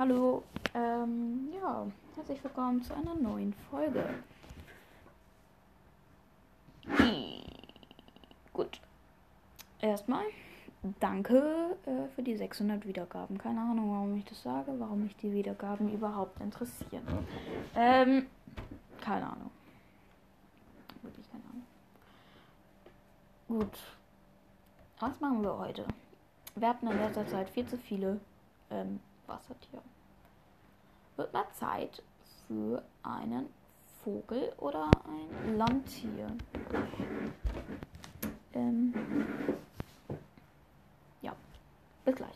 Hallo, ähm, ja, herzlich willkommen zu einer neuen Folge. Gut, erstmal danke äh, für die 600 Wiedergaben. Keine Ahnung, warum ich das sage, warum mich die Wiedergaben überhaupt interessieren. Ähm, keine Ahnung. Wirklich keine Ahnung. Gut, was machen wir heute? Wir hatten in letzter Zeit viel zu viele ähm, Wassertiere. Wird mal Zeit für einen Vogel oder ein Landtier. Ähm, ja, bis gleich.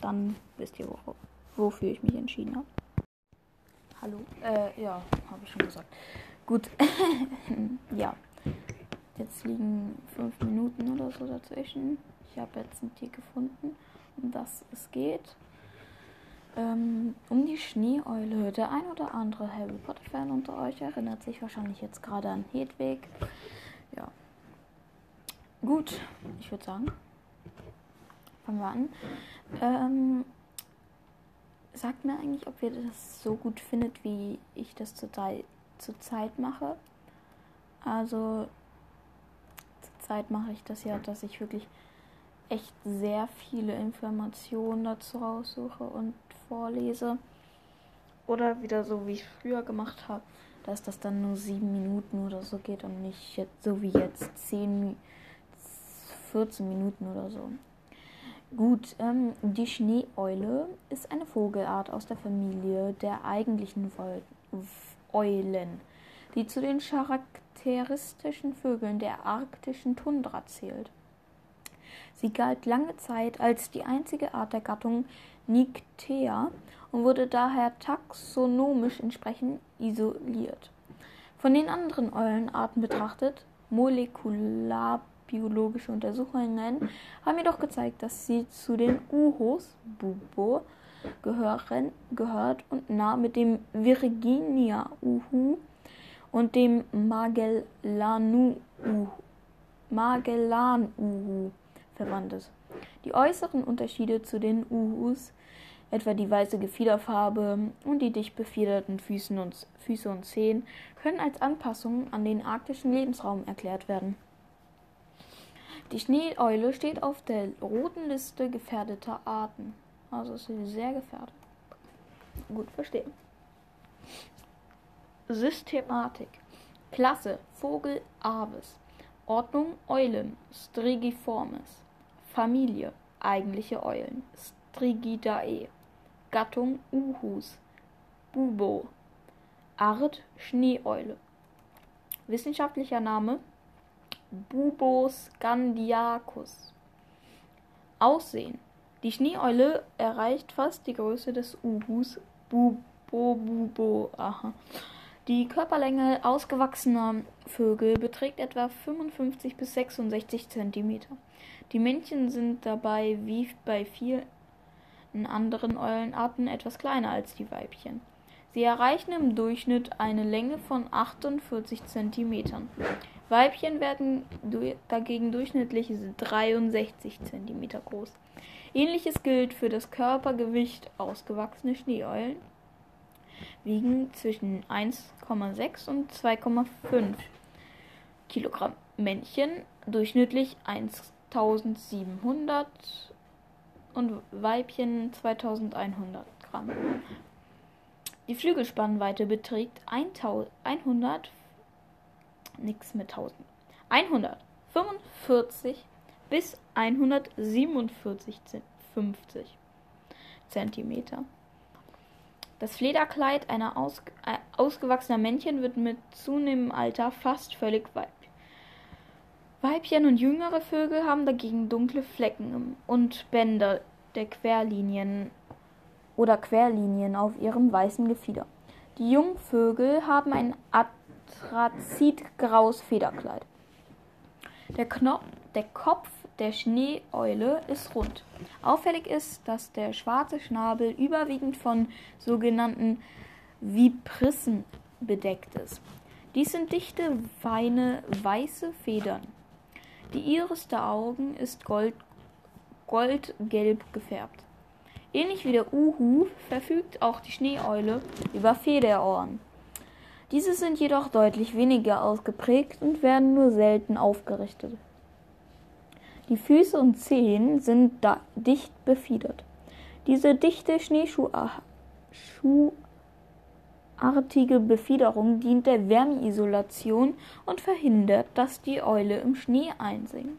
Dann wisst ihr, wo, wofür ich mich entschieden habe. Hallo? Äh, ja, habe ich schon gesagt. Gut. ja. Jetzt liegen fünf Minuten oder so dazwischen. Ich habe jetzt ein Tier gefunden, um das es geht. Ähm, um die Schneeeule. Der ein oder andere Harry Potter-Fan unter euch erinnert sich wahrscheinlich jetzt gerade an Hedwig. Ja. Gut, ich würde sagen, fangen wir an. Ähm, sagt mir eigentlich, ob ihr das so gut findet, wie ich das zurzeit, zurzeit mache. Also, zurzeit mache ich das ja, dass ich wirklich echt sehr viele Informationen dazu raussuche und vorlese. Oder wieder so, wie ich früher gemacht habe, dass das dann nur sieben Minuten oder so geht und nicht jetzt, so wie jetzt 10, 14 Minuten oder so. Gut, ähm, die Schneeeule ist eine Vogelart aus der Familie der eigentlichen Eulen, die zu den charakteristischen Vögeln der arktischen Tundra zählt. Sie galt lange Zeit als die einzige Art der Gattung Nyctea und wurde daher taxonomisch entsprechend isoliert. Von den anderen Eulenarten betrachtet, molekularbiologische Untersuchungen haben jedoch gezeigt, dass sie zu den Uhos, Bubo, gehören, gehört und nah mit dem Virginia-Uhu und dem Magellan-Uhu Magellan verwandt ist. Die äußeren Unterschiede zu den Uhus, etwa die weiße Gefiederfarbe und die dicht befiederten Füße und, Füße und Zehen, können als Anpassungen an den arktischen Lebensraum erklärt werden. Die Schneeeule steht auf der roten Liste gefährdeter Arten. Also ist sie sehr gefährdet. Gut verstehen. Systematik. Klasse Vogel Aves. Ordnung Eulen Strigiformes. Familie eigentliche Eulen Strigidae. Gattung Uhus Bubo. Art Schneeeule. Wissenschaftlicher Name Buboscandiacus. Aussehen. Die Schneeeule erreicht fast die Größe des Uhus Bubo. Aha. Die Körperlänge ausgewachsener Vögel beträgt etwa 55 bis 66 cm. Die Männchen sind dabei wie bei vielen anderen Eulenarten etwas kleiner als die Weibchen. Sie erreichen im Durchschnitt eine Länge von 48 cm. Weibchen werden dagegen durchschnittlich 63 cm groß. Ähnliches gilt für das Körpergewicht ausgewachsener Schneeeulen wiegen zwischen 1,6 und 2,5 Kilogramm. Männchen durchschnittlich 1700 und Weibchen 2100 Gramm. Die Flügelspannweite beträgt 100, nix mit 1000, 145 bis 147 50 Zentimeter. Das Flederkleid einer aus, äh, ausgewachsener Männchen wird mit zunehmendem Alter fast völlig weib. Weibchen und jüngere Vögel haben dagegen dunkle Flecken und Bänder der Querlinien oder Querlinien auf ihrem weißen Gefieder. Die Jungvögel haben ein Atrazitgraues Federkleid. Der, Knopf, der Kopf der Schneeeule ist rund. Auffällig ist, dass der schwarze Schnabel überwiegend von sogenannten Viprissen bedeckt ist. Dies sind dichte, feine, weiße Federn. Die Iris der Augen ist gold, goldgelb gefärbt. Ähnlich wie der Uhu verfügt auch die Schneeeule über Federohren. Diese sind jedoch deutlich weniger ausgeprägt und werden nur selten aufgerichtet. Die Füße und Zehen sind dicht befiedert. Diese dichte Schneeschuhartige Befiederung dient der Wärmeisolation und verhindert, dass die Eule im Schnee einsinkt.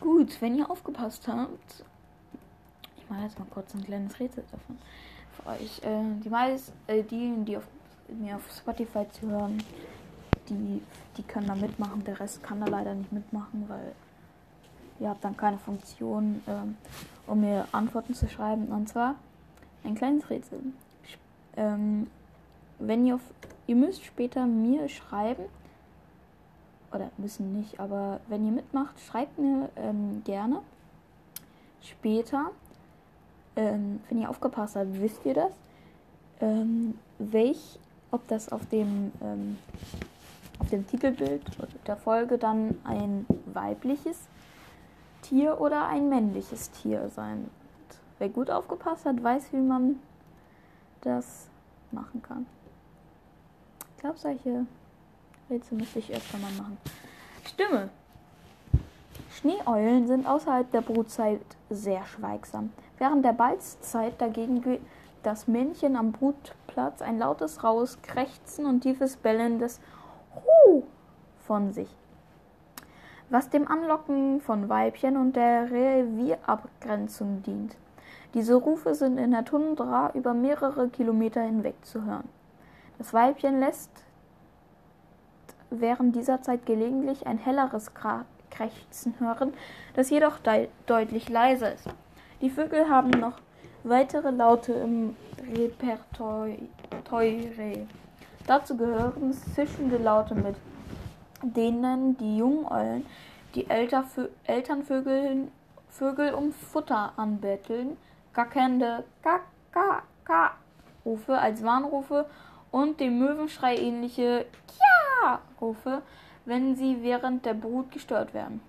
Gut, wenn ihr aufgepasst habt, ich mache jetzt mal kurz ein kleines Rätsel davon für euch. Äh, die meisten, äh, die, die auf, mir auf Spotify zu hören, die, die können da mitmachen. Der Rest kann da leider nicht mitmachen, weil ihr habt dann keine Funktion, ähm, um mir Antworten zu schreiben. Und zwar ein kleines Rätsel. Ähm, wenn ihr auf, ihr müsst später mir schreiben, oder müssen nicht, aber wenn ihr mitmacht, schreibt mir ähm, gerne später, ähm, wenn ihr aufgepasst habt, wisst ihr das, ähm, welch, ob das auf dem, ähm, auf dem Titelbild der Folge dann ein weibliches Tier oder ein männliches Tier sein. Wer gut aufgepasst hat, weiß, wie man das machen kann. Ich glaube, solche Rätsel müsste ich öfter mal machen. Stimme. Schneeeulen sind außerhalb der Brutzeit sehr schweigsam. Während der Balzzeit dagegen gibt das Männchen am Brutplatz ein lautes, raues Krächzen und tiefes Bellen des Hu von sich, was dem Anlocken von Weibchen und der Revierabgrenzung dient. Diese Rufe sind in der Tundra über mehrere Kilometer hinweg zu hören. Das Weibchen lässt während dieser Zeit gelegentlich ein helleres Krächzen hören, das jedoch de deutlich leiser ist. Die Vögel haben noch weitere Laute im Repertoire. Dazu gehören zischende Laute mit, denen die jungen Eulen die Elternvögel Vögel um Futter anbetteln, gackernde Ka-Ka-Ka-Rufe als Warnrufe und dem Möwenschrei ähnliche Kia-Rufe, wenn sie während der Brut gestört werden.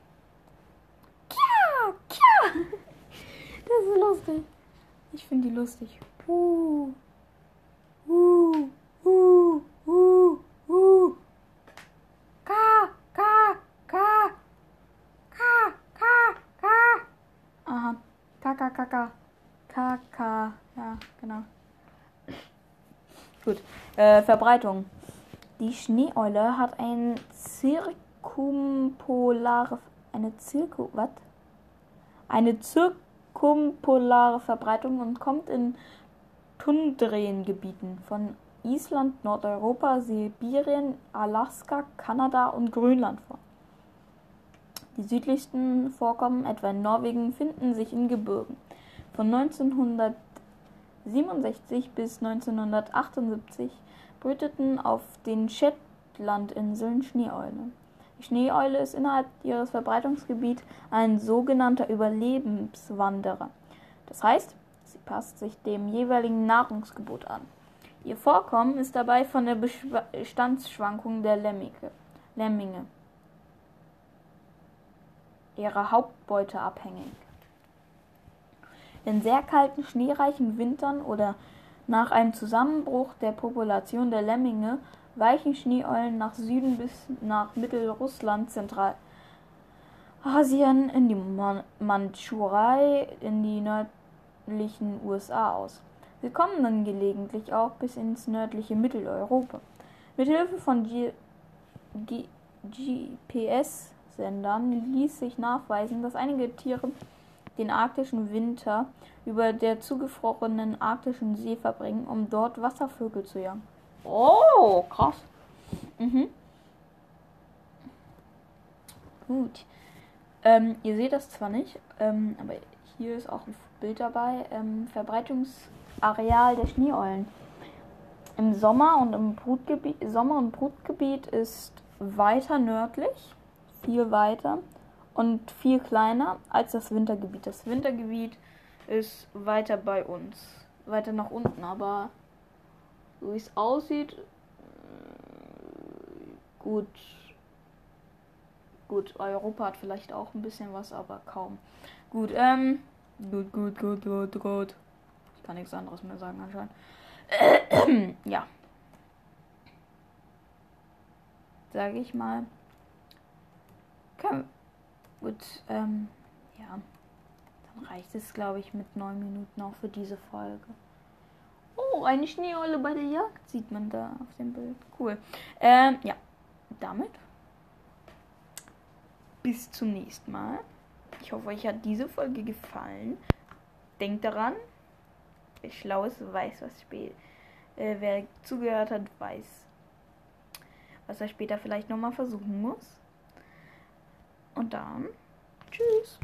Kia! Kia! Das ist lustig. Ich finde die lustig. Uh. Uh. Uh. Uh. Uh. Ka, ka, ka. Ka, ka, ka. Aha. Ka, ka, ka, ka. Ka. Ja, genau. Gut. Äh, Verbreitung. Die Schneeeule hat ein zirkumpolare, eine Zirku, was? Eine zirkumpolare Verbreitung und kommt in Tundrengebieten von Island, Nordeuropa, Sibirien, Alaska, Kanada und Grönland vor. Die südlichsten Vorkommen, etwa in Norwegen, finden sich in Gebirgen. Von 1967 bis 1978 brüteten auf den Shetlandinseln Schneeeulen. Die Schneeeule ist innerhalb ihres Verbreitungsgebiets ein sogenannter Überlebenswanderer. Das heißt, sie passt sich dem jeweiligen Nahrungsgebot an. Ihr Vorkommen ist dabei von der Bestandsschwankung der Lemminge, ihrer Hauptbeute abhängig. In sehr kalten, schneereichen Wintern oder nach einem Zusammenbruch der Population der Lemminge weichen Schneeeulen nach Süden bis nach Mittelrussland, Zentralasien, in die Mandschurei, in die nördlichen USA aus. Sie kommen dann gelegentlich auch bis ins nördliche Mitteleuropa. Mit Hilfe von GPS-Sendern ließ sich nachweisen, dass einige Tiere den arktischen Winter über der zugefrorenen arktischen See verbringen, um dort Wasservögel zu jagen. Oh, krass. Mhm. Gut. Ähm, ihr seht das zwar nicht, ähm, aber hier ist auch ein Bild dabei. Ähm, Verbreitungsareal der Schneeeulen. Im Sommer und im Brutgebiet, Sommer- und Brutgebiet ist weiter nördlich, viel weiter und viel kleiner als das Wintergebiet. Das Wintergebiet ist weiter bei uns, weiter nach unten, aber so wie es aussieht, gut. Gut, Europa hat vielleicht auch ein bisschen was, aber kaum. Gut, ähm. Gut, gut, gut, gut, gut. Ich kann nichts anderes mehr sagen anscheinend. ja. Sage ich mal. Können, gut, ähm, ja. Dann reicht es, glaube ich, mit neun Minuten auch für diese Folge. Oh, eine Schneeolle bei der Jagd sieht man da auf dem Bild. Cool. Ähm, ja. Damit. Bis zum nächsten Mal. Ich hoffe, euch hat diese Folge gefallen. Denkt daran, wer schlau ist, weiß, was spät. Äh, wer zugehört hat, weiß, was er später vielleicht nochmal versuchen muss. Und dann, tschüss.